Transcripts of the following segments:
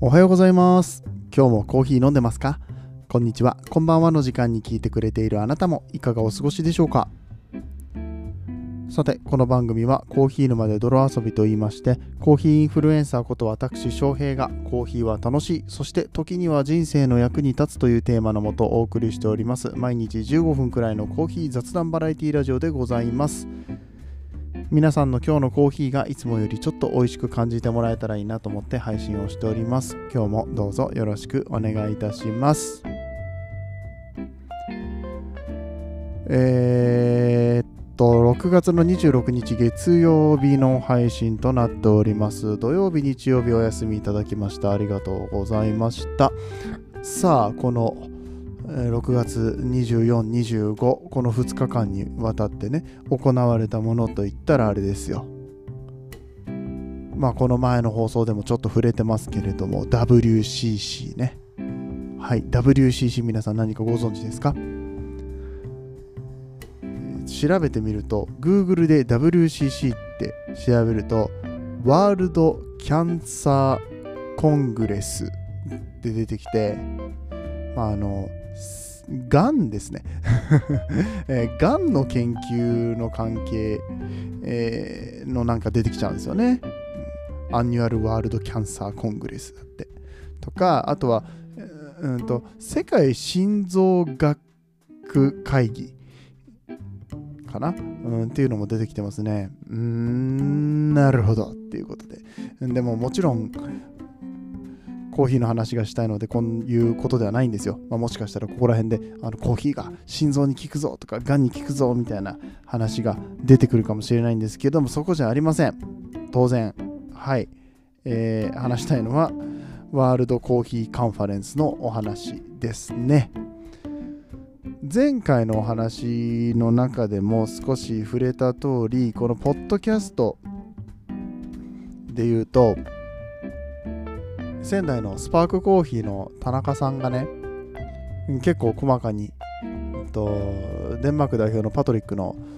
おはようございます。今日もコーヒー飲んでますか？こんにちは、こんばんはの時間に聞いてくれているあなたもいかがお過ごしでしょうか？さて、この番組はコーヒー沼で泥遊びと言いまして、コーヒーインフルエンサーこと私翔平がコーヒーは楽しい、そして時には人生の役に立つというテーマのもとお送りしております。毎日15分くらいのコーヒー雑談バラエティラジオでございます。皆さんの今日のコーヒーがいつもよりちょっと美味しく感じてもらえたらいいなと思って配信をしております。今日もどうぞよろしくお願いいたします。えー、っと、6月の26日月曜日の配信となっております。土曜日、日曜日お休みいただきました。ありがとうございました。さあ、この6月24、25この2日間にわたってね行われたものといったらあれですよ。まあこの前の放送でもちょっと触れてますけれども WCC ね。はい WCC 皆さん何かご存知ですか、調べてみると Google で WCC って調べるとワールドキャンサーコングレスって出てきてまああのがんですね、えー、がんの研究の関係、えーのなんか出てきちゃうんですよね。Annual World Cancer Congress だって。とか、あとは、うんと世界心臓学会議かな、うん、っていうのも出てきてますね。うーん、なるほどっていうことで。でももちろん、コーヒーの話がしたいのでこういうことではないんですよ。まあ、もしかしたらここら辺であのコーヒーが心臓に効くぞとかがんに効くぞみたいな話が出てくるかもしれないんですけどもそこじゃありません。当然。はい。えー話したいのはワールドコーヒーカンファレンスのお話ですね。前回のお話の中でも少し触れた通りこのポッドキャストで言うと仙台のスパークコーヒーの田中さんがね結構細かにうんとデンマーク代表のパトリックの、うん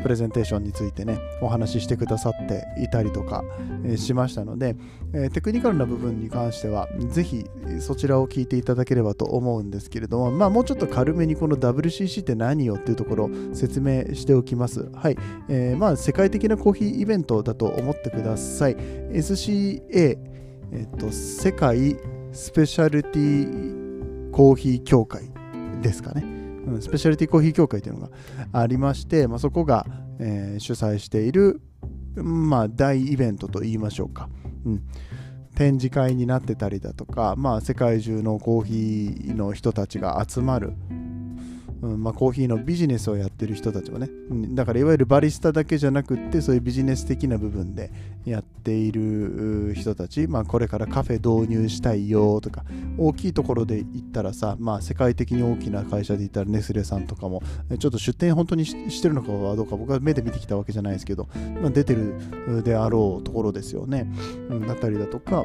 プレゼンテーションについてねお話ししてくださっていたりとか、えーしましたので、えーテクニカルな部分に関してはぜひそちらを聞いていただければと思うんですけれどもまあもうちょっと軽めにこの WCC って何よっていうところを説明しておきます。はい、えーまあ世界的なコーヒーイベントだと思ってください。SCA えっと、世界スペシャルティコーヒー協会ですかね、うん、スペシャルティコーヒー協会というのがありまして、まあ、そこが、えー主催している、まあ、大イベントと言いましょうか、うん、展示会になってたりだとか、まあ、世界中のコーヒーの人たちが集まるうんまあ、コーヒーのビジネスをやってる人たちもね、うんだからいわゆるバリスタだけじゃなくってそういうビジネス的な部分でやっている人たち、まあ、これからカフェ導入したいよとか。大きいところで言ったらさ、まあ、世界的に大きな会社で言ったらネスレさんとかもちょっと出店本当にしてるのかはどうか僕は目で見てきたわけじゃないですけど、まあ、出てるであろうところですよね、うん、だったりだとか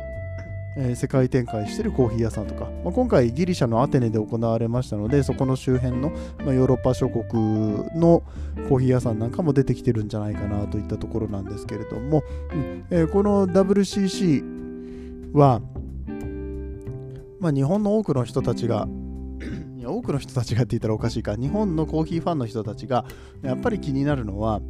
えー世界展開してるコーヒー屋さんとか、まあ、今回ギリシャのアテネで行われましたのでそこの周辺の、まあ、ヨーロッパ諸国のコーヒー屋さんなんかも出てきてるんじゃないかなといったところなんですけれども、うんえーこの WCC は、まあ、日本の多くの人たちがいや多くの人たちがって言ったらおかしいか日本のコーヒーファンの人たちがやっぱり気になるのは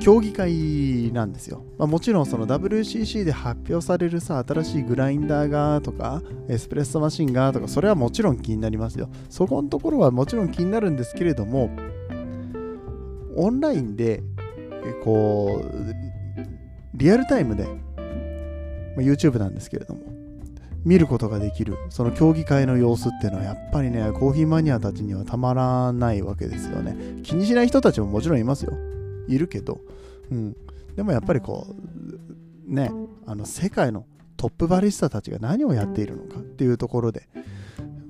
競技会なんですよ、まあ、もちろんその WCC で発表されるさ新しいグラインダーがとかエスプレッソマシンがとかそれはもちろん気になりますよ。そこのところはもちろん気になるんですけれどもオンラインでこうリアルタイムで、まあ YouTube なんですけれども見ることができるその競技会の様子っていうのはやっぱりねコーヒーマニアたちにはたまらないわけですよね。気にしない人たちももちろんいますよ。いるけど、うん、でもやっぱりこうねあの世界のトップバリスタたちが何をやっているのかっていうところで、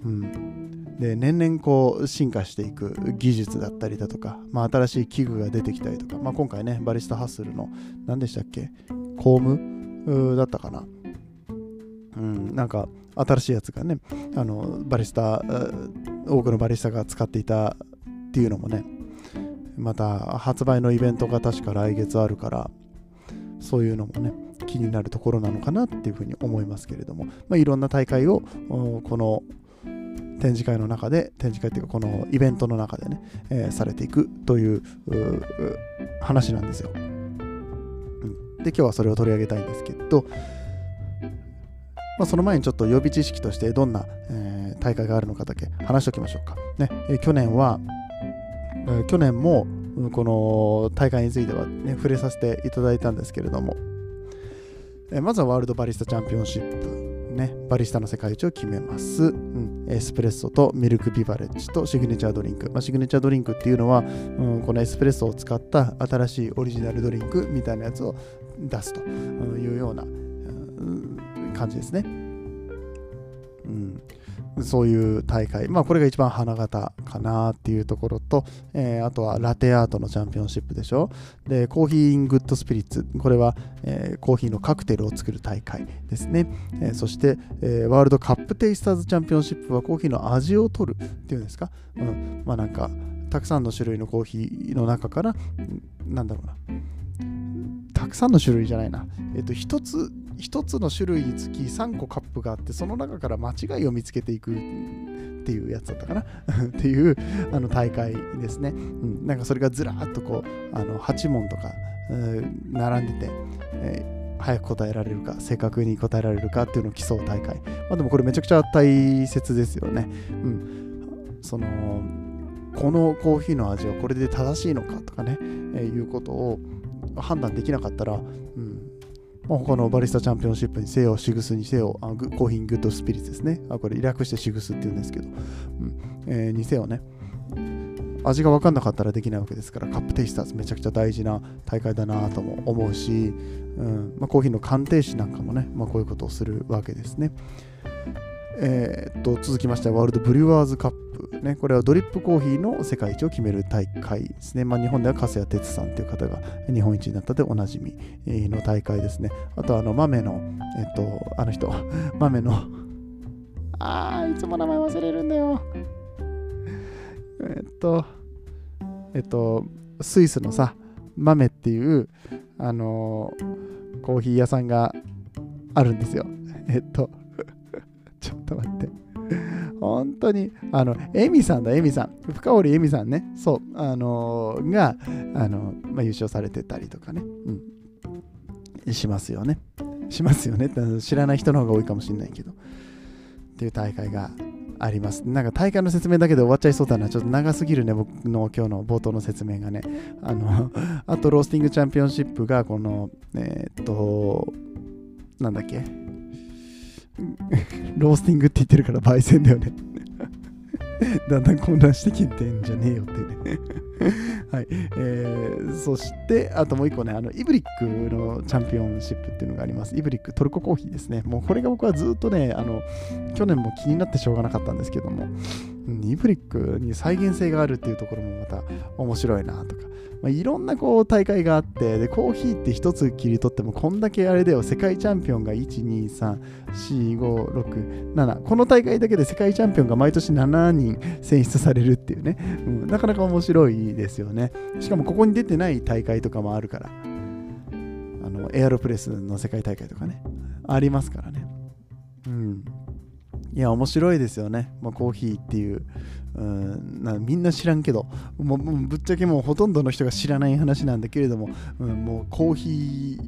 うん、で年々こう進化していく技術だったりだとか、まあ、新しい器具が出てきたりとか、まあ、今回ねバリスタハッスルの何でしたっけ？コームうーだったかな、うん、なんか新しいやつがねあのバリスタ多くのバリスタが使っていたっていうのもねまた発売のイベントが確か来月あるからそういうのもね気になるところなのかなっていうふうに思いますけれども、まあ、いろんな大会をこの展示会の中で展示会っていうかこのイベントの中でね、えー、されていくという話なんですよ、うん、で今日はそれを取り上げたいんですけど、まあ、その前にちょっと予備知識としてどんな、えー、大会があるのかだけ話しておきましょうか、ね。えー、去年は、え、去年もこの大会については、ね、触れさせていただいたんですけれども、えまずはワールドバリスタチャンピオンシップ、ね、バリスタの世界一を決めます、うん、エスプレッソとミルクビバレッジとシグネチャードリンク、まあ、シグネチャードリンクっていうのは、うん、このエスプレッソを使った新しいオリジナルドリンクみたいなやつを出すというような、うん、感じですね。うん。そういう大会、まあ、これが一番花形かなっていうところと、えー、あとはラテアートのチャンピオンシップでしょ。で、 Coffee in Good Spirits、これは、えー、コーヒーのカクテルを作る大会ですね。えー、そして、え、 World Cup Tasters Championship はコーヒーの味を取るっていうんですか？うん、まあなんか、たくさんの種類のコーヒーの中から、なんだろうな。たくさんの種類じゃないな。えっ、と、一つ1つの種類につき3個カップがあってその中から間違いを見つけていくっていうやつだったかな。っていうあの大会ですね、うん、なんかそれがずらっとこうあの8問とかえ、並んでて、えー、早く答えられるか正確に答えられるかっていうのを競う大会、まあ、でもこれめちゃくちゃ大切ですよね、うん、そのこのコーヒーの味はこれで正しいのかとかね、えー、いうことを判断できなかったら、うん。まあ、他のバリスタチャンピオンシップにせよ、シグスにせよ、あコーヒーグッドスピリッツですね。あこれ略してシグスって言うんですけど、うんえー、にせよね。味が分かんなかったらできないわけですから、カップテイスターズめちゃくちゃ大事な大会だなとも思うし、うんまあ、コーヒーの鑑定士なんかもね、まあ、こういうことをするわけですね。えー、っと続きましてワールドブリュワーズカップ、ね、これはドリップコーヒーの世界一を決める大会ですね。まあ、日本では粕谷哲さんという方が日本一になったでおなじみの大会ですね。あとあの豆の、えっと、あの人、豆の、あー、いつも名前忘れるんだよ。えっと、えっと、スイスのさ、豆っていう、あのコーヒー屋さんがあるんですよ。えっと、ちょっと待って。本当に、あの、エミさんだ、エミさん。深堀エミさんね。そう、あのー、が、あの、まあ、優勝されてたりとかね。うん。しますよね。しますよね。知らない人の方が多いかもしれないけど。っていう大会があります。なんか大会の説明だけで終わっちゃいそうだな。ちょっと長すぎるね、僕の今日の冒頭の説明がね。あの、あとロースティングチャンピオンシップが、この、えー、っと、なんだっけ？ロースティングって言ってるから焙煎だよね だんだん混乱してきてんじゃねえよってね はい。えー、そして、あともう一個ね、あの、イブリックのチャンピオンシップっていうのがあります。イブリックトルココーヒーですね。もうこれが僕はずっとね、あの、去年も気になってしょうがなかったんですけども、イブリックに再現性があるっていうところもまた面白いなとか、まあ、いろんなこう大会があってでコーヒーって一つ切り取ってもこんだけあれだよ。世界チャンピオンが1234567この大会だけで世界チャンピオンが毎年7人選出されるっていうね、うん、なかなか面白いですよね。しかもここに出てない大会とかもあるから。あのエアロプレスの世界大会とかね。ありますからね。うん。いや、面白いですよね。まあ、コーヒーっていう。うんなみんな知らんけどもうぶっちゃけもうほとんどの人が知らない話なんだけれども、うん、もうコーヒ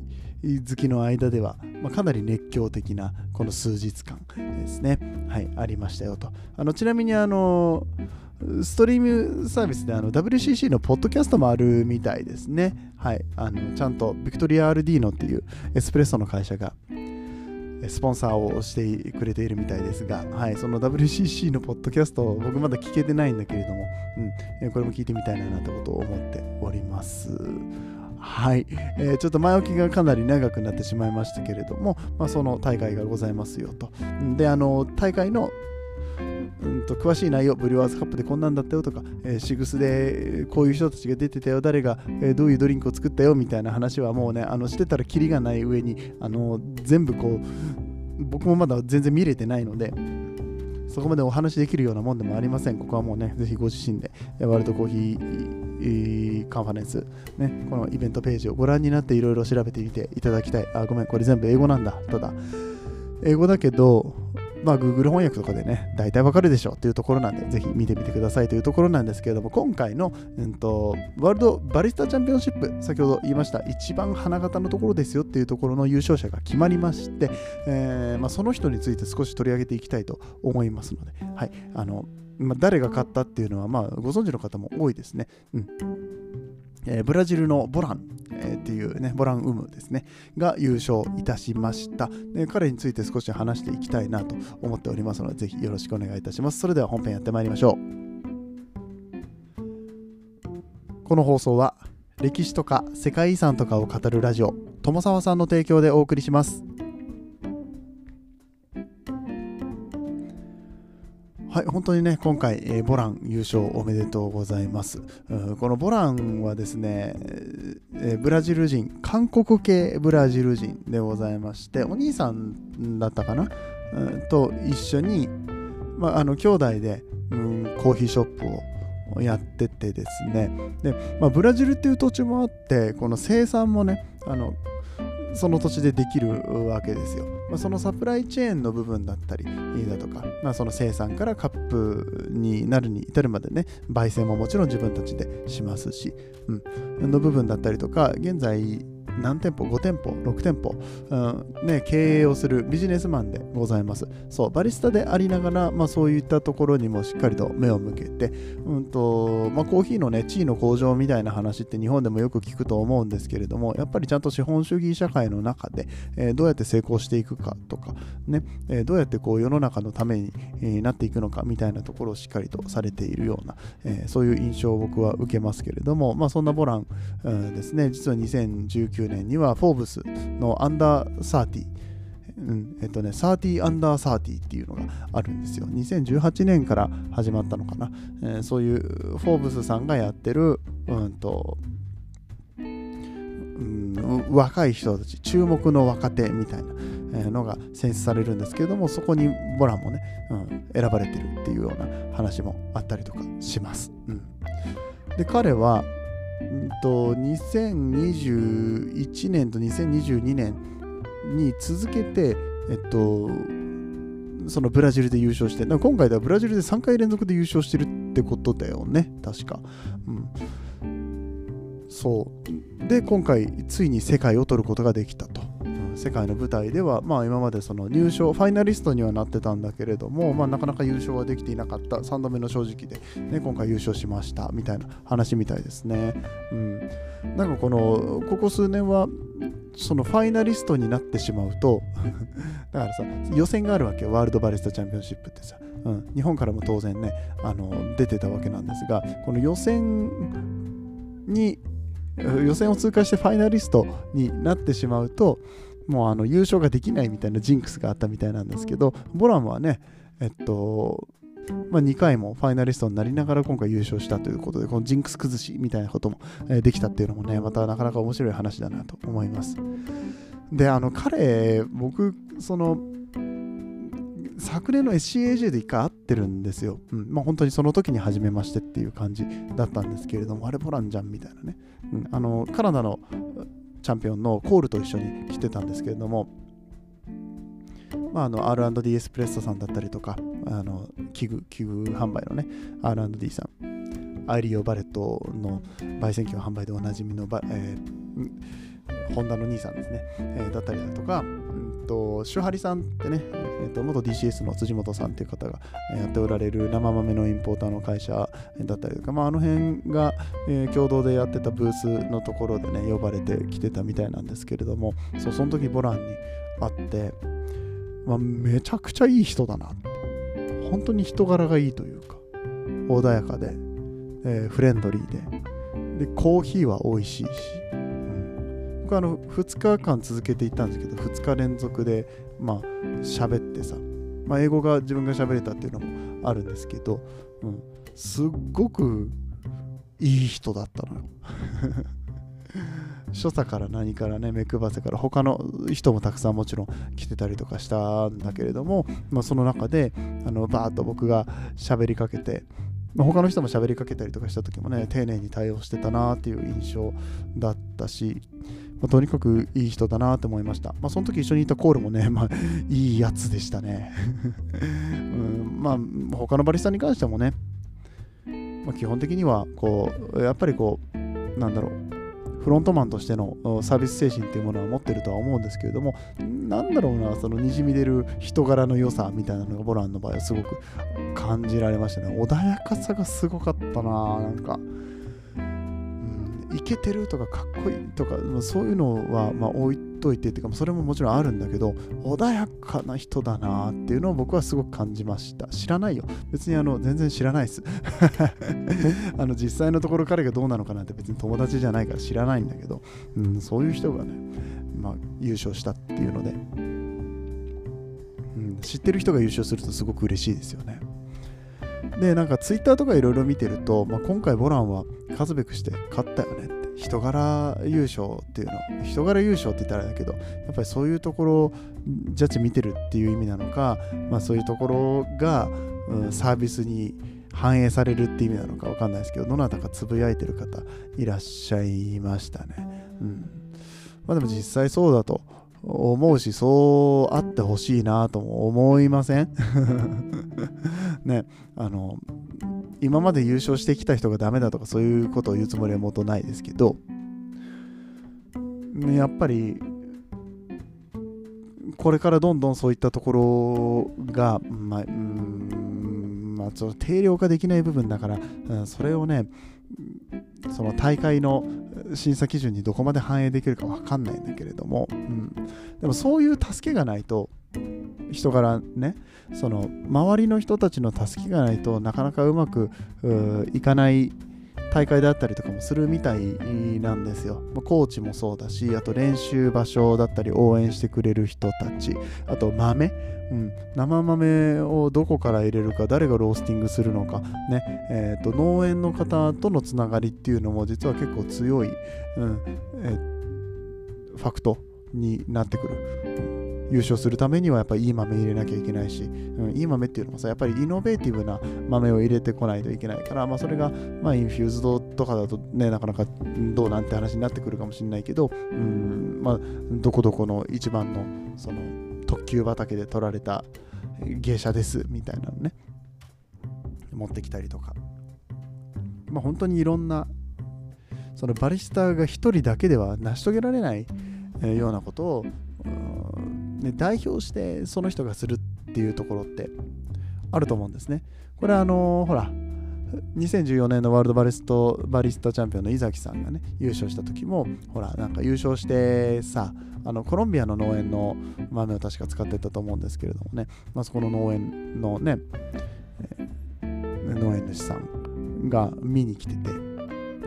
ー好きの間では、まあ、かなり熱狂的なこの数日間ですね、はい、ありましたよと。あのちなみにあのストリームサービスであの WCC のポッドキャストもあるみたいですね。はい、あのちゃんとビクトリア・アルディーノっていうエスプレッソの会社がスポンサーをしてくれているみたいですが、はい、その WCC のポッドキャスト、僕まだ聞けてないんだけれども、うん、これも聞いてみたいななんてことを思っております。はい、えー、ちょっと前置きがかなり長くなってしまいましたけれども、まあ、その大会がございますよと。で、あの、大会のうんと詳しい内容、ブリュワーズカップでこんなんだったよとか、えー、シグスでこういう人たちが出てたよ、誰が、えー、どういうドリンクを作ったよみたいな話はもうね、あのしてたらキリがない上に、あの全部こう、僕もまだ全然見れてないので、そこまでお話できるようなもんでもありません。ここはもうね、ぜひご自身で、ワールドコーヒーカンファレンス、ね、このイベントページをご覧になっていろいろ調べてみていただきたい。あ、ごめん、これ全部英語なんだ。ただ、英語だけど、まあ、Google 翻訳とかでね、大体わかるでしょうっていうところなんで、ぜひ見てみてくださいというところなんですけれども、今回の、うんと、ワールドバリスタチャンピオンシップ、先ほど言いました、一番花形のところですよっていうところの優勝者が決まりまして、えーまあ、その人について少し取り上げていきたいと思いますので、はい、あの、まあ、誰が勝ったっていうのは、まあ、ご存知の方も多いですね。うんえー、ブラジルのボラン、えー、っていうね、ボランウムですね、が優勝いたしました。で彼について少し話していきたいなと思っておりますので、ぜひよろしくお願いいたします。それでは本編やってまいりましょう。この放送は、歴史とか世界遺産とかを語るラジオ、友沢さんの提供でお送りします。はい、本当にね、今回、えー、ボラン優勝おめでとうございます。うん、このボランはですね、えー、ブラジル人、韓国系ブラジル人でございまして、お兄さんだったかな、うん、と一緒に、まあ、あの兄弟で、うん、コーヒーショップをやっててですね、でまあ、ブラジルっていう土地もあって、この生産もね、あのその土地でできるわけですよ。まあ、そのサプライチェーンの部分だったりだとか、まあ、その生産からカップになるに至るまでね、焙煎ももちろん自分たちでしますし、うん、の部分だったりとか、現在、何店舗 ?5 店舗 ?6 店舗、うんね、経営をするビジネスマンでございます。そう、バリスタでありながら、まあ、そういったところにもしっかりと目を向けて、うんとまあ、コーヒーのね、地位の向上みたいな話って日本でもよく聞くと思うんですけれども、やっぱりちゃんと資本主義社会の中で、えー、どうやって成功していくかとか、ね、えー、どうやってこう世の中のために、えー、なっていくのかみたいなところをしっかりとされているような、えそういう印象を僕は受けますけれども、まあ、そんなボラン、うん、ですね、実は2019 2019年にはフォーブスのアンダー30、うんえっとね、30アンダー30っていうのがあるんですよ。2018年から始まったのかな。えー、そういうフォーブスさんがやってる、うんと、うん、若い人たち、注目の若手みたいなのが選出されるんですけれども、そこにボランもね、うん、選ばれてるっていうような話もあったりとかします。うん、で、彼は、んと2021年と2022年に続けて、えっと、そのブラジルで優勝して、今回ではブラジルで3回連続で優勝してるってことだよね、確か。うん、そう。で、今回、ついに世界を取ることができたと。世界の舞台では、まあ、今までその入賞、ファイナリストにはなってたんだけれども、まあ、なかなか優勝はできていなかった。3度目の正直で、ね、今回優勝しましたみたいな話みたいですね。うん、なんかこのここ数年はそのファイナリストになってしまうと だからさ予選があるわけよ。ワールドバリスタチャンピオンシップってさ、うん、日本からも当然ねあの出てたわけなんですがこの予選に予選を通過してファイナリストになってしまうともうあの優勝ができないみたいなジンクスがあったみたいなんですけど、ボランはね、えっと、まあ、2回もファイナリストになりながら今回優勝したということで、このジンクス崩しみたいなことも、えできたっていうのもね、またなかなか面白い話だなと思います。で、あの、彼、僕、その、昨年の SCAJ で一回会ってるんですよ。うん。まあ本当にその時に初めましてっていう感じだったんですけれども、あれボランじゃんみたいなね。うん。あの、カナダのチャンピオンのコールと一緒に来てたんですけれども、まあ、あの R&D エスプレッソさんだったりとか、あの器具器具販売のね、R&D さん、アイリオ・バレットの焙煎機の販売でおなじみのバ、えー、ホンダの兄さんですね、えー、だったりだとか、と、シュハリさんってね、えーと、元 DCS の辻本さんっていう方がやっておられる生豆のインポーターの会社だったりとか、まあ、あの辺が、えー、共同でやってたブースのところでね、呼ばれてきてたみたいなんですけれども、そうその時ボランに会って、まあ、めちゃくちゃいい人だな本当に人柄がいいというか、穏やかで、えー、フレンドリーで、で、コーヒーは美味しいし、僕あの2日間続けていったんですけど2日連続でまあ喋ってさ、まあ、英語が自分が喋れたっていうのもあるんですけど、うん、すっごくいい人だったのよ。所作から何からね目配せから他の人もたくさんもちろん来てたりとかしたんだけれども、まあ、その中であのバーッと僕が喋りかけてまあ、他の人も喋りかけたりとかした時もね丁寧に対応してたなっていう印象だったし、まあ、とにかくいい人だなと思いました、まあ、その時一緒にいたコールもね、まあ、いいやつでしたね、うん、まあ他のバリスタに関してもね、まあ、基本的にはこうやっぱりこうなんだろうフロントマンとしてのサービス精神っていうものは持ってるとは思うんですけれども、なんだろうな、そのにじみ出る人柄の良さみたいなのがボランの場合はすごく感じられましたね。穏やかさがすごかったな、なんか。イケてるとかかっこいいとかそういうのはまあ置いといてっていうかそれももちろんあるんだけど穏やかな人だなっていうのを僕はすごく感じました。知らないよ。別にあの全然知らないです。あの実際のところ彼がどうなのかなんて別に友達じゃないから知らないんだけど、うん、そういう人がね、まあ、優勝したっていうので、うん、知ってる人が優勝するとすごく嬉しいですよねでなんかツイッターとかいろいろ見てると、まあ、今回ボランは勝つべくして勝ったよねって。人柄優勝っていうの。人柄優勝って言ったらあれだけどやっぱりそういうところをジャッジ見てるっていう意味なのか、まあ、そういうところが、うん、サービスに反映されるって意味なのか分かんないですけどどなたかつぶやいてる方いらっしゃいましたね。うん。まあ、でも実際そうだと思うしそうあってほしいなとも思いません？ねあの今まで優勝してきた人がダメだとかそういうことを言うつもりは元ないですけどやっぱりこれからどんどんそういったところが、まあ、うんまあ、その定量化できない部分だから、うん、それをねその大会の審査基準にどこまで反映できるか分かんないんだけれども、うん、でもそういう助けがないと人柄ねその周りの人たちの助けがないとなかなかうまくいかない大会であったりとかもするみたいなんですよ。コーチもそうだし、あと練習場所だったり応援してくれる人たち、あと豆、うん、生豆をどこから入れるか、誰がロースティングするのか、ねえーと、農園の方とのつながりっていうのも実は結構強い、うんえー、ファクトになってくる。優勝するためにはやっぱりいい豆入れなきゃいけないし、うん、いい豆っていうのもさやっぱりイノベーティブな豆を入れてこないといけないから、まあ、それが、まあ、 infused とかだとねなかなかどうなんて話になってくるかもしれないけど、うんまあ、どこどこの一番のその特級畑で取られたゲイシャですみたいなのね持ってきたりとか、まあ、本当にいろんなそのバリスタが1人だけでは成し遂げられないようなことをね、代表してその人がするっていうところってあると思うんですね。これはあのー、ほら2014年のワールドバリストバリスタチャンピオンの井崎さんがね優勝した時もほらなんか優勝してさあのコロンビアの農園の豆を確か使ってたと思うんですけれどもね、まあ、そこの農園のね、農園主さんが見に来てて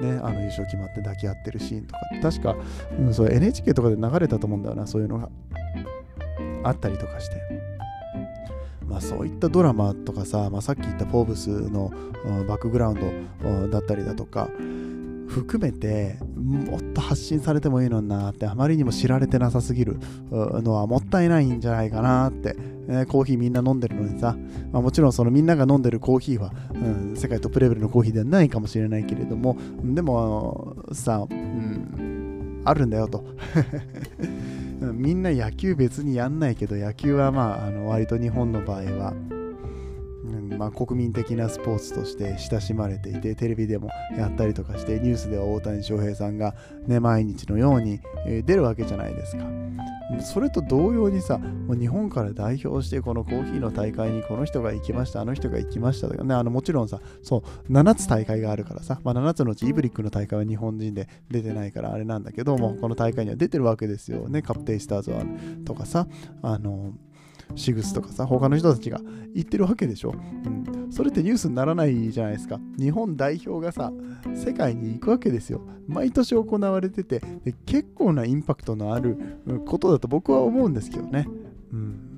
ね、あの優勝決まって抱き合ってるシーンとか確か、うん、そう NHK とかで流れたと思うんだよなそういうのがあったりとかして。まあ、そういったドラマとかさ、まあ、さっき言った「フォーブス」のバックグラウンドだったりだとか含めてもっと発信されてもいいのになってあまりにも知られてなさすぎるのはもったいないんじゃないかなって、えー、コーヒーみんな飲んでるのにさ、まあ、もちろんそのみんなが飲んでるコーヒーは、うん、世界トップレベルのコーヒーではないかもしれないけれどもでもさ、うん、あるんだよとみんな野球別にやんないけど野球はまああの割と日本の場合は、まあ、国民的なスポーツとして親しまれていてテレビでもやったりとかしてニュースでは大谷翔平さんが、ね、毎日のように出るわけじゃないですか。それと同様にさ、もう日本から代表してこのコーヒーの大会にこの人が行きました、あの人が行きましたとかね、あのもちろんさ、そう、7つ大会があるからさ、まあ、7つのうちイブリックの大会は日本人で出てないからあれなんだけども、この大会には出てるわけですよね、カプテイスターズはとかさ、あの、シグスとかさ、他の人たちが言ってるわけでしょ。うん。それってニュースにならないじゃないですか。日本代表がさ、世界に行くわけですよ。毎年行われてて、で結構なインパクトのあることだと僕は思うんですけどね。うん。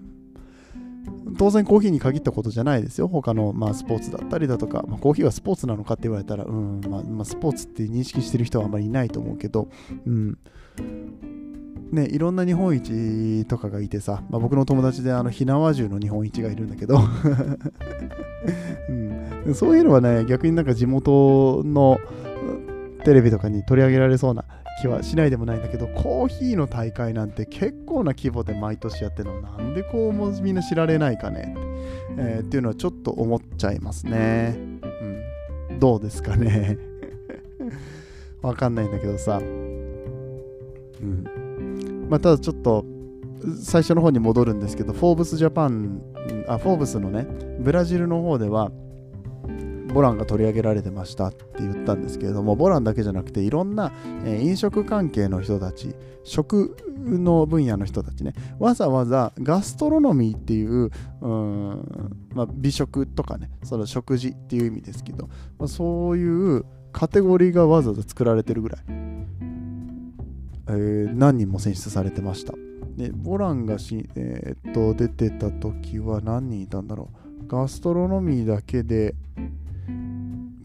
当然コーヒーに限ったことじゃないですよ。他の、まあ、スポーツだったりだとか、まあ、コーヒーはスポーツなのかって言われたら、うんまあまあ、スポーツって認識してる人はあまりいないと思うけど、うんね、いろんな日本一とかがいてさ、まあ、僕の友達であの火縄銃の日本一がいるんだけど、うん、そういうのはね逆になんか地元のテレビとかに取り上げられそうな気はしないでもないんだけどコーヒーの大会なんて結構な規模で毎年やってるの。なんでこうもみんな知られないかね、えー、っていうのはちょっと思っちゃいますね、うん、どうですかね。わかんないんだけどさ。うん。まあ、ただちょっと最初の方に戻るんですけど、フォーブスジャパン、あ、フォーブスのね、ブラジルの方では、ボランが取り上げられてましたって言ったんですけれども、ボランだけじゃなくて、いろんな、え、飲食関係の人たち、食の分野の人たちね、わざわざガストロノミーっていう、うんまあ、美食とかね、その食事っていう意味ですけど、まあ、そういうカテゴリーがわざわざ作られてるぐらい。えー、何人も選出されてました。でボランがし、えー、っと出てた時は何人いたんだろう。ガストロノミーだけで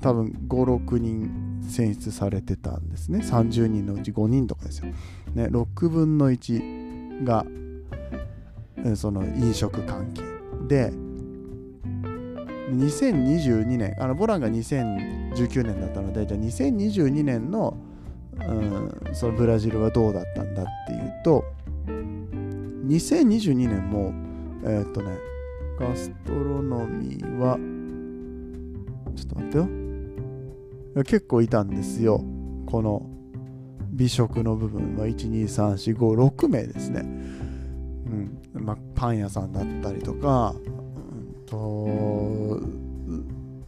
多分5、6人選出されてたんですね。30人のうち5人とかですよ。ね、6分の1が、えー、その飲食関係で、2022年、あのボランが2019年だったので、じゃあ2022年のうん、そのブラジルはどうだったんだっていうと2022年もえー、っとねガストロノミーはちょっと待ってよ。結構いたんですよ。この美食の部分は。123456名ですね、うん。まあ、パン屋さんだったりとか、うんと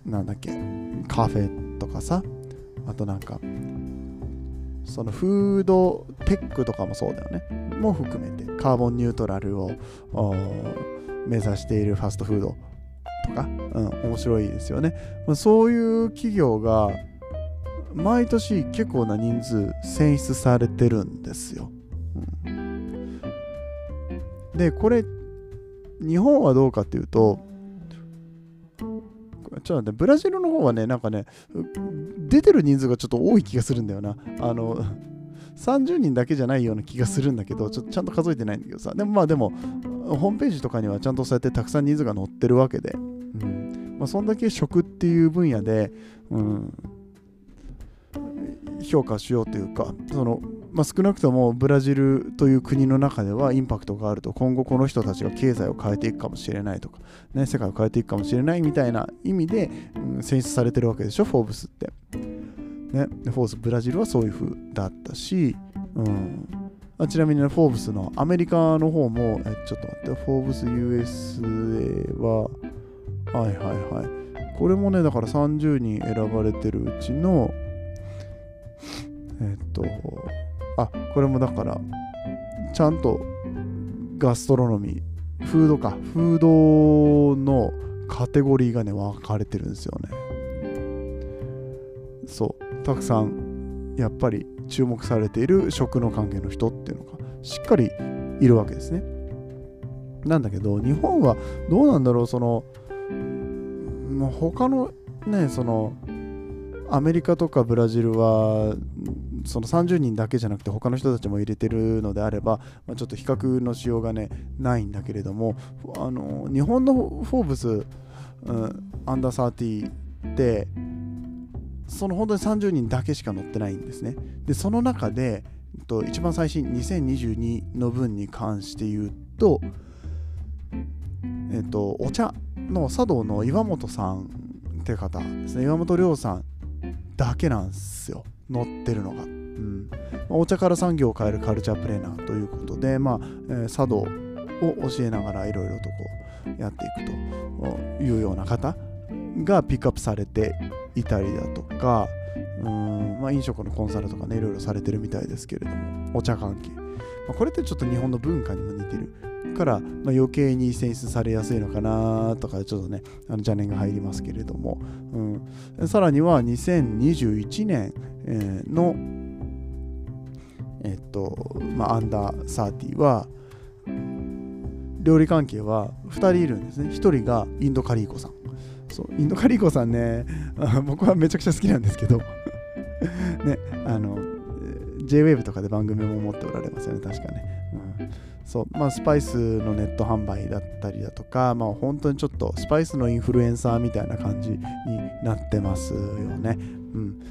なんだっけカフェとかさ。あとなんかそのフードテックとかもそうだよね。も含めてカーボンニュートラルを目指しているファストフードとか、うん、面白いですよね、まあ、そういう企業が毎年結構な人数選出されてるんですよ、うん、でこれ日本はどうかっていうとちょっと待って、ブラジルの方はね、なんかね、出てる人数がちょっと多い気がするんだよな。あの、30人だけじゃないような気がするんだけど、ちょっとちゃんと数えてないんだけどさ。でもまあでも、ホームページとかにはちゃんとそうやってたくさん人数が載ってるわけで、うんまあ、そんだけ食っていう分野で、うん、評価しようというか、そのまあ、少なくともブラジルという国の中ではインパクトがあると。今後この人たちが経済を変えていくかもしれないとか、ね、世界を変えていくかもしれないみたいな意味で、うん、選出されてるわけでしょフォーブスって、ね、フォーブスブラジルはそういう風だったし、うん。あちなみに、ね、フォーブスのアメリカの方もえちょっと待ってフォーブス USA ははいはいはい。これもねだから30人選ばれてるうちのえっとあこれもだからちゃんとガストロノミーフードかフードのカテゴリーがね分かれてるんですよね。そう。たくさんやっぱり注目されている食の関係の人っていうのがしっかりいるわけですね。なんだけど日本はどうなんだろうその他のねそのアメリカとかブラジルはその30人だけじゃなくて他の人たちも入れてるのであれば、まあ、ちょっと比較のしようがねないんだけれどもあの日本のフォーブス、うん、アンダー30ってその本当に30人だけしか載ってないんですね。でその中でと一番最新2022の分に関して言うとえっとお茶の茶道の岩本さんって方ですね。岩本亮さんだけなんですよ。乗ってるのが、うん、お茶から産業を変えるカルチャープレーナーということで、まあえ、茶道を教えながらいろいろとこうやっていくというような方がピックアップされていたりだとかうんまあ、飲食のコンサルとかねいろいろされてるみたいですけれどもお茶関係、まあ、これってちょっと日本の文化にも似てる。から、まあ、余計に選出されやすいのかなとかちょっとねあの邪念が入りますけれども、うん、さらには2021年、えー、のえっとまあアンダー30は料理関係は2人いるんですね。1人がインドカリーコさん。そうインドカリーコさんね僕はめちゃくちゃ好きなんですけど。ねあの JWAVE とかで番組も持っておられますよね。確かね、うん、そう。まあスパイスのネット販売だったりだとかまあ本当にちょっとスパイスのインフルエンサーみたいな感じになってますよね。うん。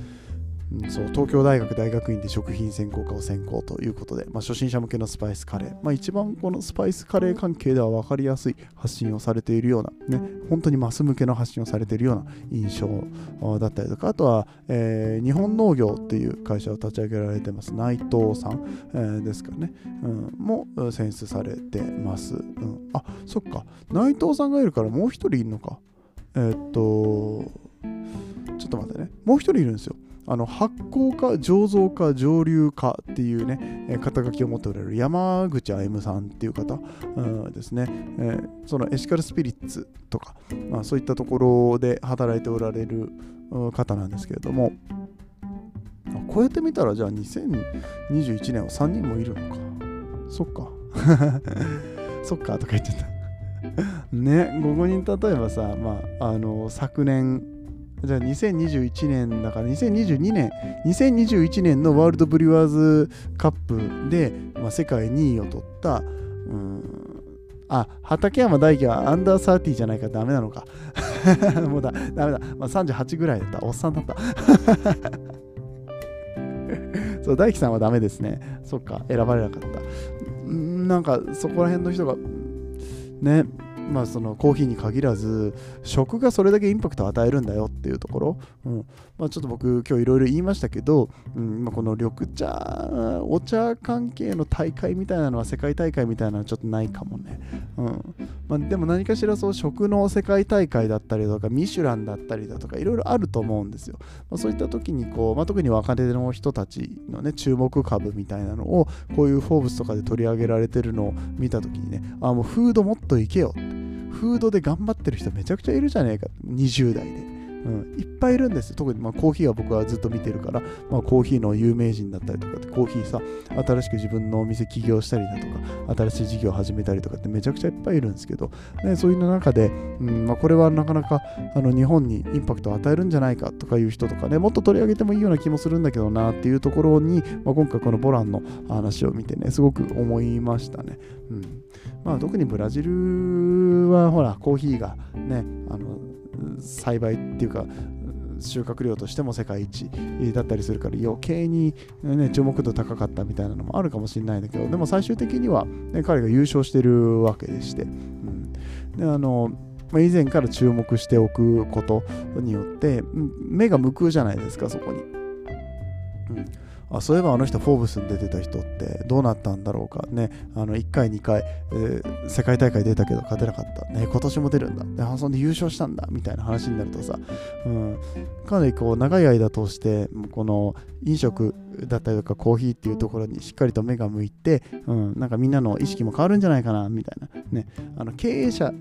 んそう東京大学大学院で食品専攻科を専攻ということで、まあ、初心者向けのスパイスカレー、まあ、一番このスパイスカレー関係では分かりやすい発信をされているような、ね、本当にマス向けの発信をされているような印象だったりとか、あとは、えー、日本農業っていう会社を立ち上げられてます、内藤さん、えー、ですかね、うん、も選出されてます、うん。あ、そっか、内藤さんがいるからもう一人いるのか。えー、っと、ちょっと待ってね、もう一人いるんですよ。あの発酵か醸造か蒸留かっていうね、え肩書きを持っておられる山口歩さんっていう方、うん、ですね、えー、そのエシカルスピリッツとか、まあ、そういったところで働いておられる方なんですけれども、こうやって見たらじゃあ2021年は3人もいるのか。そっか。そっかとか言っちゃった。ね、ここに例えばさ、まあ、あの昨年じゃあ2021年だから2022年2021年のワールドブリュワーズカップで、まあ、世界2位を取ったうんあ畠山大輝はアンダーサーティーじゃないからダメなのか。もうだダメだ、まあ、38ぐらいだった。おっさんだった。そう大輝さんはダメですね。そっか選ばれなかった。なんかそこら辺の人がね。まあ、そのコーヒーに限らず食がそれだけインパクトを与えるんだよっていうところ、うん。まあ、ちょっと僕今日いろいろ言いましたけど、うん。まあ、この緑茶お茶関係の大会みたいなのは世界大会みたいなのはちょっとないかもね、うん。まあ、でも何かしらそう食の世界大会だったりとかミシュランだったりだとかいろいろあると思うんですよ、まあ、そういった時にこう、まあ、特に若手の人たちのね注目株みたいなのをこういうフォーブスとかで取り上げられてるのを見た時にねあもうフードもっといけよって。フードで頑張ってる人めちゃくちゃいるじゃねえか。20代で。うん、いっぱいいるんです。特にまあコーヒーは僕はずっと見てるから、まあ、コーヒーの有名人だったりとかってコーヒーさ新しく自分のお店起業したりだとか新しい事業を始めたりとかってめちゃくちゃいっぱいいるんですけど、ね、そういう中で、うんまあ、これはなかなかあの日本にインパクトを与えるんじゃないかとかいう人とかねもっと取り上げてもいいような気もするんだけどなっていうところに、まあ、今回このボランの話を見てねすごく思いましたね。うん。まあ、特にブラジルはほらコーヒーがねあの栽培っていうか収穫量としても世界一だったりするから余計に、ね、注目度高かったみたいなのもあるかもしれないんだけどでも最終的には、ね、彼が優勝してるわけでして、うん、であのまあ、以前から注目しておくことによって目が向くじゃないですかそこに。うん。あそういえばあの人フォーブスに出てた人ってどうなったんだろうかねあの1回2回、えー、世界大会出たけど勝てなかった。ね今年も出るんだ。でそんで優勝したんだみたいな話になるとさ、うん、かなりこう長い間通してこの飲食だったりとかコーヒーっていうところにしっかりと目が向いて、うん、なんかみんなの意識も変わるんじゃないかなみたいな。ねあの経営者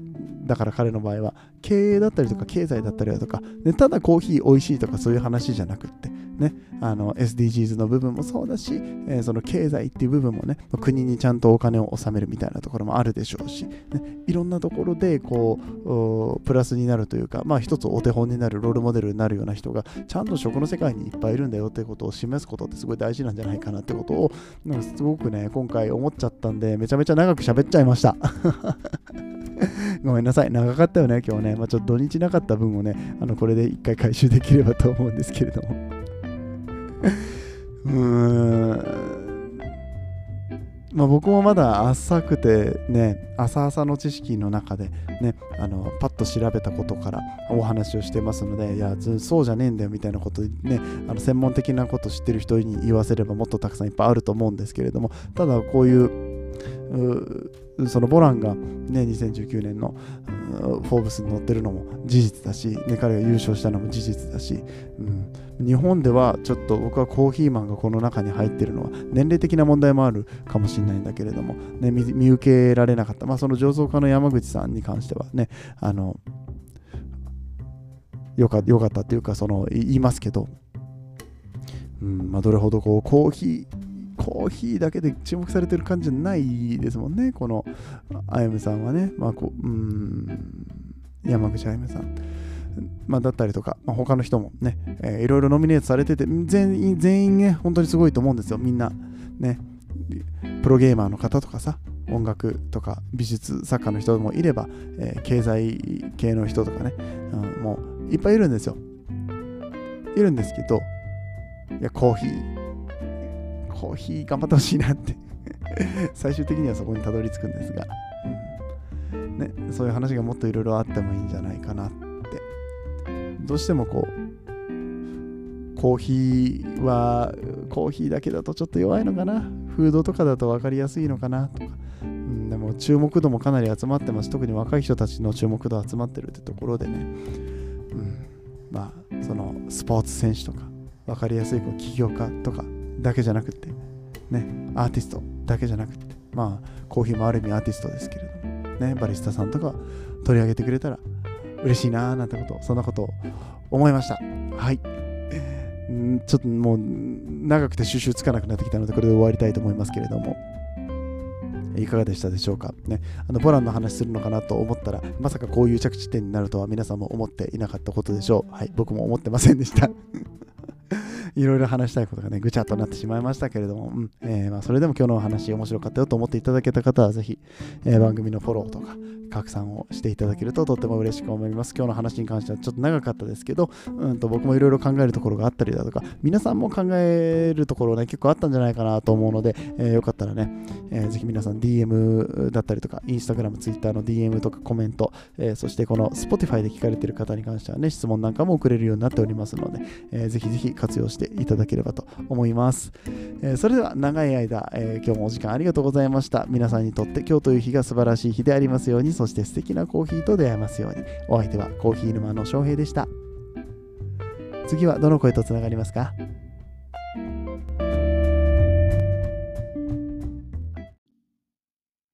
だから彼の場合は経営だったりとか経済だったりだとか、ね、ただコーヒー美味しいとかそういう話じゃなくってね、あの SDGs の部分もそうだし、えー、その経済っていう部分もね、国にちゃんとお金を納めるみたいなところもあるでしょうし、ね、いろんなところでこうプラスになるというか、まあ一つお手本になるロールモデルになるような人がちゃんと食の世界にいっぱいいるんだよっていうことを示すことってすごい大事なんじゃないかなってことを、なんかすごくね、今回思っちゃったんで、めちゃめちゃ長く喋っちゃいました。ごめんなさい。長かったよね、今日ね。まあ、ちょっと土日なかった分をね、あのこれで一回回収できればと思うんですけれども。うーんまあ、僕もまだ浅くてね浅々の知識の中でねあのパッと調べたことからお話をしてますのでいやそうじゃねえんだよみたいなことねあの専門的なこと知ってる人に言わせればもっとたくさんいっぱいあると思うんですけれどもただこういうそのボランがね2019年のフォーブスに載ってるのも事実だし、ね、彼が優勝したのも事実だし、うん、日本ではちょっと僕はコーヒーマンがこの中に入ってるのは年齢的な問題もあるかもしれないんだけれども、ね、見受けられなかった、まあ、その醸造家の山口さんに関してはねあのよかよかったっていうかその言いますけど、うんまあ、どれほどこうコーヒーコーヒーだけで注目されてる感じじゃないですもんね、このあやむさんはね。まあ、こう、うん、山口あやむさん。まあ、だったりとか、まあ、他の人もね、えー、いろいろノミネートされてて、全員、全員ね、本当にすごいと思うんですよ、みんな。ね、プロゲーマーの方とかさ、音楽とか美術作家の人もいれば、えー、経済系の人とかね、うん、もういっぱいいるんですよ。いるんですけど、いや、コーヒー、コーヒー頑張ってほしいなって。最終的にはそこにたどり着くんですが、ね、そういう話がもっといろいろあってもいいんじゃないかなって。どうしてもこう、コーヒーはコーヒーだけだとちょっと弱いのかな。フードとかだと分かりやすいのかなとか、うん、でも注目度もかなり集まってます。特に若い人たちの注目度集まってるってところでね、うん、まあそのスポーツ選手とか分かりやすいこう起業家とか。だけじゃなくてねアーティストだけじゃなくてまあコーヒーもある意味アーティストですけれどもねバリスタさんとか取り上げてくれたら嬉しいなーなんてことそんなことを思いました。はい。ちょっともう長くて収集つかなくなってきたのでこれで終わりたいと思いますけれども。いかがでしたでしょうか？ね、あのボランの話するのかなと思ったら、まさかこういう着地点になるとは皆さんも思っていなかったことでしょう。はい、僕も思ってませんでした。いろいろ話したいことがね、ぐちゃっとなってしまいましたけれども、うん。えー、まあ、それでも今日のお話面白かったよと思っていただけた方は、ぜひ、えー、番組のフォローとか、拡散をしていただけるととっても嬉しく思います。今日の話に関してはちょっと長かったですけど、うんと僕もいろいろ考えるところがあったりだとか、皆さんも考えるところね、結構あったんじゃないかなと思うので、えー、よかったらね、えー、ぜひ皆さん DM だったりとか、Instagram、Twitter の DM とかコメント、えー、そしてこの Spotify で聞かれている方に関してはね、質問なんかも送れるようになっておりますので、えー、ぜひぜひ活用していただければと思います。え、それでは長い間、え、今日もお時間ありがとうございました。皆さんにとって今日という日が素晴らしい日でありますように、そして素敵なコーヒーと出会えますように。お相手はコーヒー沼の翔平でした。次はどの声とつながりますか？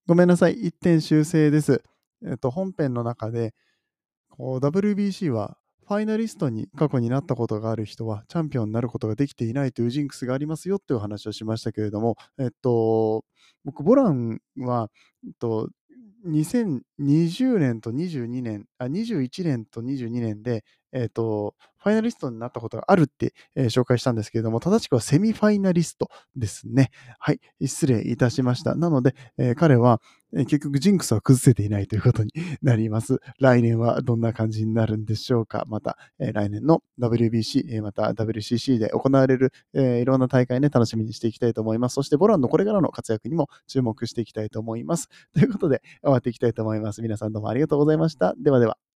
ごめんなさい、一点修正です。えっと、本編の中で、こう WBC はファイナリストに過去になったことがある人はチャンピオンになることができていないというジンクスがありますよっていう話をしましたけれども、えっと、僕、ボランは、えっと、2020年と22年、あ、21年と22年で、えっ、ー、と、ファイナリストになったことがあるって、えー、紹介したんですけれども、正しくはセミファイナリストですね。はい、失礼いたしました。なので、えー、彼は、え結局ジンクスは崩せていないということになります。来年はどんな感じになるんでしょうか。また、え来年の WBC、えまた WCC で行われる、えいろんな大会ね、楽しみにしていきたいと思います。そして、ボランのこれからの活躍にも注目していきたいと思います。ということで、終わっていきたいと思います。皆さんどうもありがとうございました。ではでは。